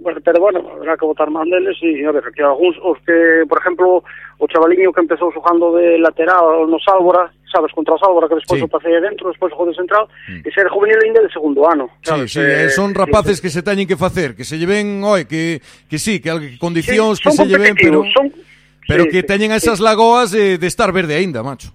[SPEAKER 13] Bueno, pero bueno, habrá que votar máis deles e, a ver, que algúns, os que, por exemplo, o chavaliño que empezou xogando de lateral nos Álvoras, sabes, contra o Sálvora, que despois
[SPEAKER 1] Sí.
[SPEAKER 13] sí. o pasei dentro, despois o de central, e ser juvenil ainda de segundo ano.
[SPEAKER 1] Sí,
[SPEAKER 13] sabes?
[SPEAKER 1] sí,
[SPEAKER 13] Eh,
[SPEAKER 1] eh, son rapaces que se teñen que facer, que se lleven, oi, que, que sí, que, que condicións
[SPEAKER 13] Sí,
[SPEAKER 1] que se lleven, pero
[SPEAKER 13] son-
[SPEAKER 1] pero
[SPEAKER 13] sí,
[SPEAKER 1] que
[SPEAKER 13] sí,
[SPEAKER 1] teñen
[SPEAKER 13] sí.
[SPEAKER 1] esas lagoas de, de estar verde aínda, macho.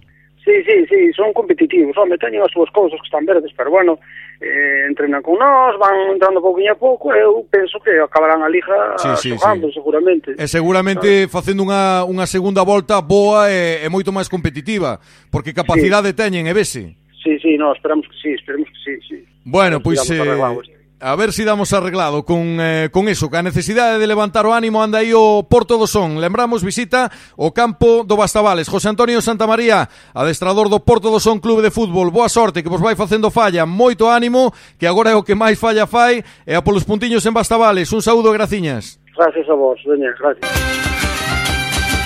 [SPEAKER 13] Sí, sí, sí, son competitivos, home, teñen as súas cousas que están verdes, pero bueno, eh, entrenan con nós, van entrando pouquinho a pouco, eu penso que acabarán a liga
[SPEAKER 1] sí, sí,
[SPEAKER 13] xogando,
[SPEAKER 1] sí.
[SPEAKER 13] seguramente.
[SPEAKER 1] E seguramente ¿sabes? facendo unha, unha segunda volta boa e, e moito máis competitiva, porque capacidade sí. teñen e vese.
[SPEAKER 13] Sí, sí, no, esperamos que sí, esperemos que sí, sí.
[SPEAKER 1] Bueno, pois
[SPEAKER 13] pues,
[SPEAKER 1] eh, A ver si damos arreglado con, eh, con eso, que a necesidade de levantar o ánimo anda aí o Porto do Son. Lembramos, visita o campo do Bastavales. José Antonio Santa María, adestrador do Porto do Son Clube de Fútbol. Boa sorte, que vos vai facendo falla. Moito ánimo, que agora é o que máis falla fai, e a polos puntiños en Bastavales. Un saúdo, graciñas.
[SPEAKER 13] Gracias a vos, doña, gracias.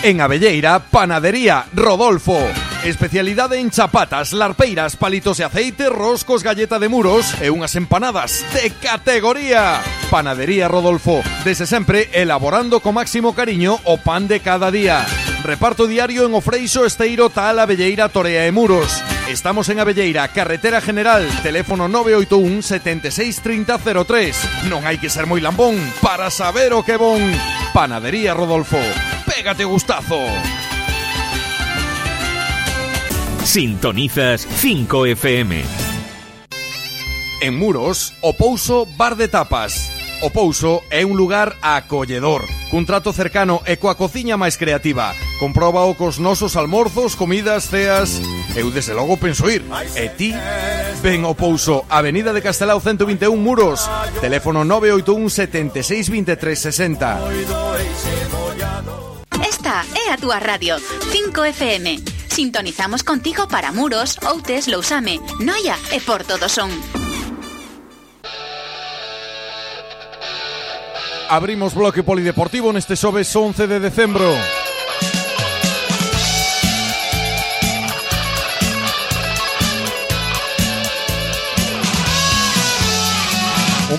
[SPEAKER 1] En Abelleira, Panadería Rodolfo. Especialidade en chapatas, larpeiras, palitos de aceite, roscos, galleta de muros e unhas empanadas de categoría. Panadería Rodolfo, desde sempre elaborando con máximo cariño o pan de cada día. Reparto diario en Ofreixo, Esteiro, Tal, Abelleira, Torea e Muros. Estamos en Abelleira, Carretera General, teléfono 981 76 30 03. Non hai que ser moi lambón para saber o que bon. Panadería Rodolfo. Pégate gustazo.
[SPEAKER 7] Sintonizas 5FM.
[SPEAKER 1] En Muros, o Pouso Bar de Tapas. O Pouso é un lugar acolledor, cun trato cercano e coa cociña máis creativa. Comproba o cos nosos almorzos, comidas, ceas... Eu desde logo penso ir. E ti? Ven ao Pouso, Avenida de Castelao 121 Muros. Teléfono 981 76 23 60.
[SPEAKER 14] Esta é a túa radio, 5FM. Sintonizamos contigo para Muros, Outes, Lousame, Noia e Porto do Son.
[SPEAKER 1] Abrimos bloque polideportivo neste xoves 11 de decembro.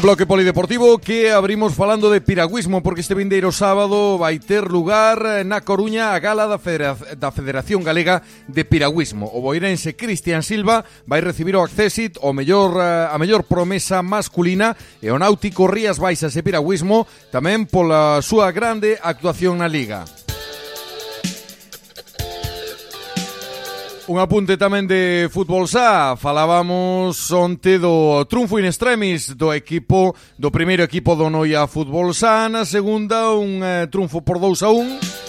[SPEAKER 1] bloque polideportivo que abrimos falando de piragüismo porque este vindeiro sábado vai ter lugar na Coruña a gala da, Federa da Federación Galega de Piragüismo. O boirense Cristian Silva vai recibir o accésit o mellor, a mellor promesa masculina e o náutico Rías Baixas e Piragüismo tamén pola súa grande actuación na Liga. Un apunte tamén de fútbol xa, falábamos onte do triunfo in extremis do equipo, do primeiro equipo do Noia Fútbol Xa, na segunda un eh, triunfo por 2 a 1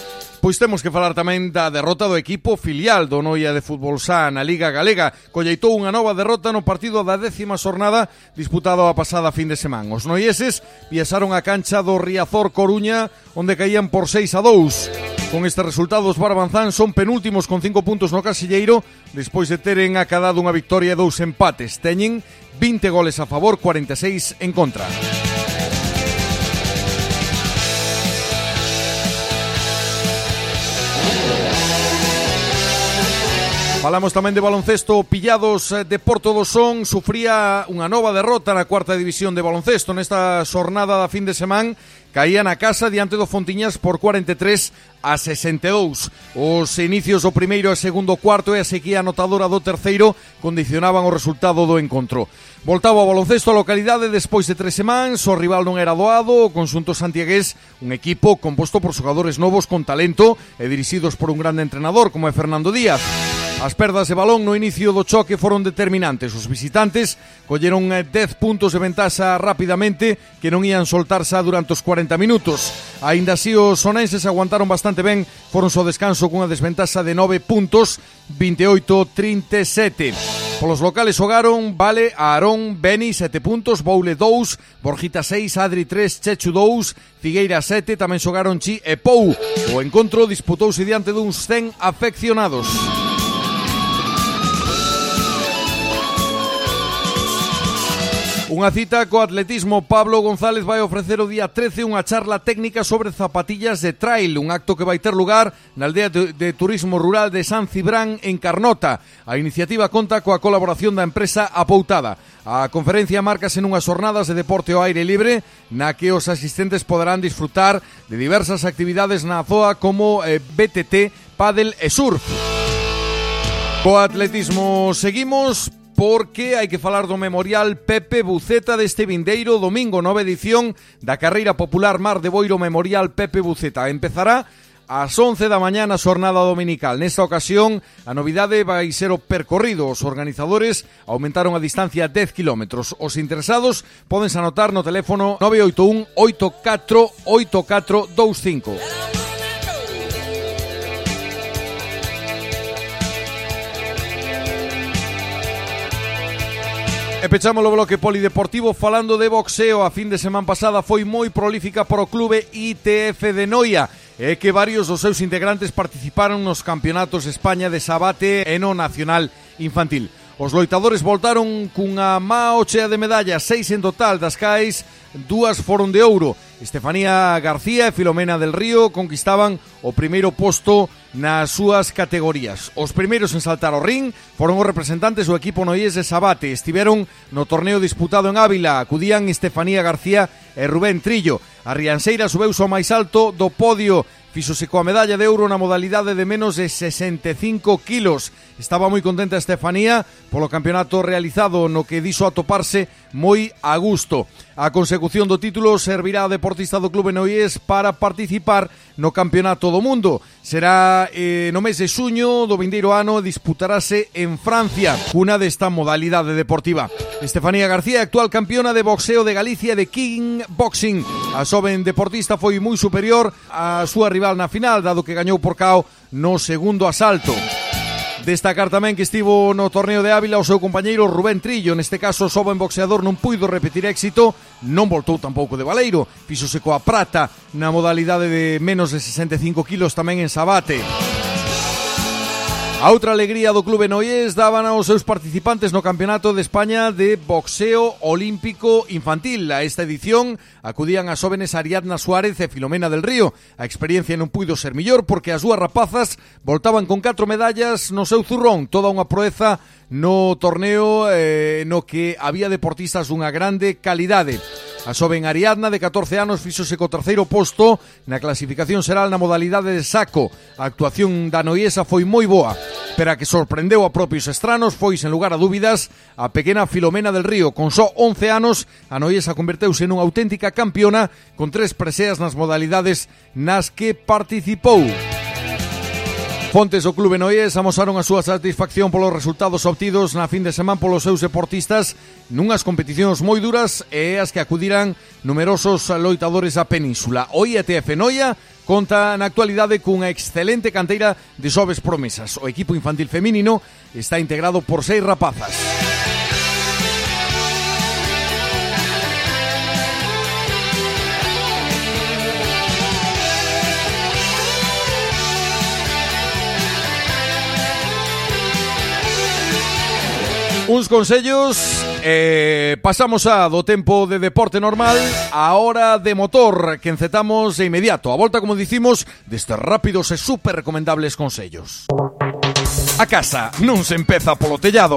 [SPEAKER 1] Pois temos que falar tamén da derrota do equipo filial do Noia de Fútbol Sá na Liga Galega. Colleitou unha nova derrota no partido da décima xornada disputado a pasada fin de semana. Os noieses viaxaron a cancha do Riazor Coruña onde caían por 6 a 2. Con este resultado os Barbanzán son penúltimos con 5 puntos no Casilleiro despois de teren acadado unha victoria e dous empates. Teñen 20 goles a favor, 46 en contra. Falamos tamén de baloncesto pillados eh, de Porto do Son sufría unha nova derrota na cuarta división de baloncesto nesta xornada da fin de semana caían a casa diante do Fontiñas por 43 a 62. Os inicios do primeiro e segundo cuarto e a sequía anotadora do terceiro condicionaban o resultado do encontro. Voltaba ao baloncesto a localidade despois de tres semanas, o rival non era doado, o consunto santiagués, un equipo composto por xogadores novos con talento e dirixidos por un grande entrenador como é Fernando Díaz. As perdas de balón no inicio do choque foron determinantes. Os visitantes colleron eh, 10 puntos de ventaxa rapidamente que non ían soltarse durante os 40 minutos. Aínda así, os sonenses aguantaron bastante ben, foron só descanso cunha desventaxa de 9 puntos, 28-37. Polos locales xogaron Vale, Aarón, Beni, 7 puntos, Boule 2, Borjita 6, Adri 3, Chechu 2, Figueira 7, tamén xogaron Chi e Pou. O encontro disputouse diante duns 100 afeccionados. Unha cita co atletismo Pablo González vai ofrecer o día 13 unha charla técnica sobre zapatillas de trail, un acto que vai ter lugar na aldea de turismo rural de San Cibrán en Carnota. A iniciativa conta coa colaboración da empresa Apoutada. A conferencia márcase nunhas jornadas de deporte ao aire libre na que os asistentes poderán disfrutar de diversas actividades na zoa como eh, BTT, pádel e surf. Co atletismo seguimos porque hai que falar do Memorial Pepe Buceta deste vindeiro domingo, nova edición da Carreira Popular Mar de Boiro Memorial Pepe Buceta. Empezará ás 11 da mañá na xornada dominical. Nesta ocasión, a novidade vai ser o percorrido. Os organizadores aumentaron a distancia 10 km. Os interesados podense anotar no teléfono 981 84 8425. E pechamos o bloque polideportivo falando de boxeo. A fin de semana pasada foi moi prolífica para o clube ITF de Noia e que varios dos seus integrantes participaron nos campeonatos España de sabate e no nacional infantil. Os loitadores voltaron cunha má chea de medallas, seis en total, das cais dúas foron de ouro. Estefanía García e Filomena del Río conquistaban o primeiro posto nas súas categorías. Os primeiros en saltar ao ring foron os representantes do equipo noies de Sabate. Estiveron no torneo disputado en Ávila. Acudían Estefanía García e Rubén Trillo. A Rianseira subeuse ao máis alto do podio Fíxose coa medalla de ouro na modalidade de menos de 65 kilos. Estaba moi contenta Estefanía polo campeonato realizado no que dixo atoparse moi a gusto. A consecución do título servirá ao deportista do Clube Noies para participar no Campeonato do Mundo. Será eh, no mes de suño do vindeiro ano e disputarase en Francia, cuna desta modalidade deportiva. Estefanía García, actual campeona de boxeo de Galicia de King Boxing. A xoven deportista foi moi superior á súa rival na final, dado que gañou por cao no segundo asalto. Destacar tamén que estivo no torneo de Ávila o seu compañeiro Rubén Trillo, neste caso só en boxeador non puido repetir éxito, non voltou tampouco de Valeiro, fixose coa prata na modalidade de menos de 65 kilos tamén en Sabate. A outra alegría do Clube Noies daban aos seus participantes no Campeonato de España de Boxeo Olímpico Infantil. A esta edición acudían as jóvenes Ariadna Suárez e Filomena del Río. A experiencia non puido ser millor porque as súas rapazas voltaban con catro medallas no seu zurrón, toda unha proeza no torneo eh, no que había deportistas dunha grande calidade. A xoven Ariadna de 14 anos fixose co terceiro posto na clasificación xeral na modalidade de saco. A actuación da noiesa foi moi boa, pero a que sorprendeu a propios estranos foi, sen lugar a dúbidas, a pequena Filomena del Río. Con só 11 anos, a noiesa converteuse nunha auténtica campiona con tres preseas nas modalidades nas que participou fontes do Clube Noíes amosaron a súa satisfacción polos resultados obtidos na fin de semana polos seus deportistas nunhas competicións moi duras e as que acudirán numerosos loitadores da península. O IETF Noia conta na actualidade cunha excelente canteira de xoves promesas. O equipo infantil feminino está integrado por seis rapazas. Uns consellos. Eh, Pasamos a do tempo de deporte normal. A hora de motor Que encetamos de inmediato. A volta, como dicimos, destes rápidos e super recomendables consellos. A casa non se empeza polo tellado.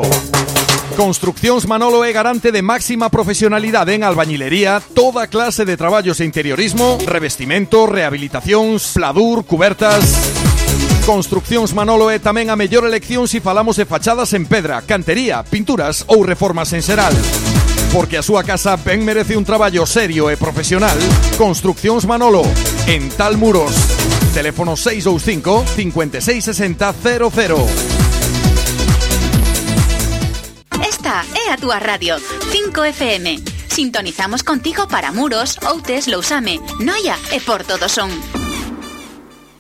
[SPEAKER 1] Construccións Manolo é garante de máxima profesionalidade en albañilería, toda clase de traballos de interiorismo, revestimento, rehabilitacións, pladur, cubertas... Construccións Manolo é tamén a mellor elección se falamos de fachadas en pedra, cantería, pinturas ou reformas en xeral. Porque a súa casa ben merece un traballo serio e profesional. Construccións Manolo, en Tal Muros. Teléfono 625 5660 00.
[SPEAKER 14] Esta é a túa radio, 5FM. Sintonizamos contigo para Muros, Outes, Lousame, Noia e Porto do Son.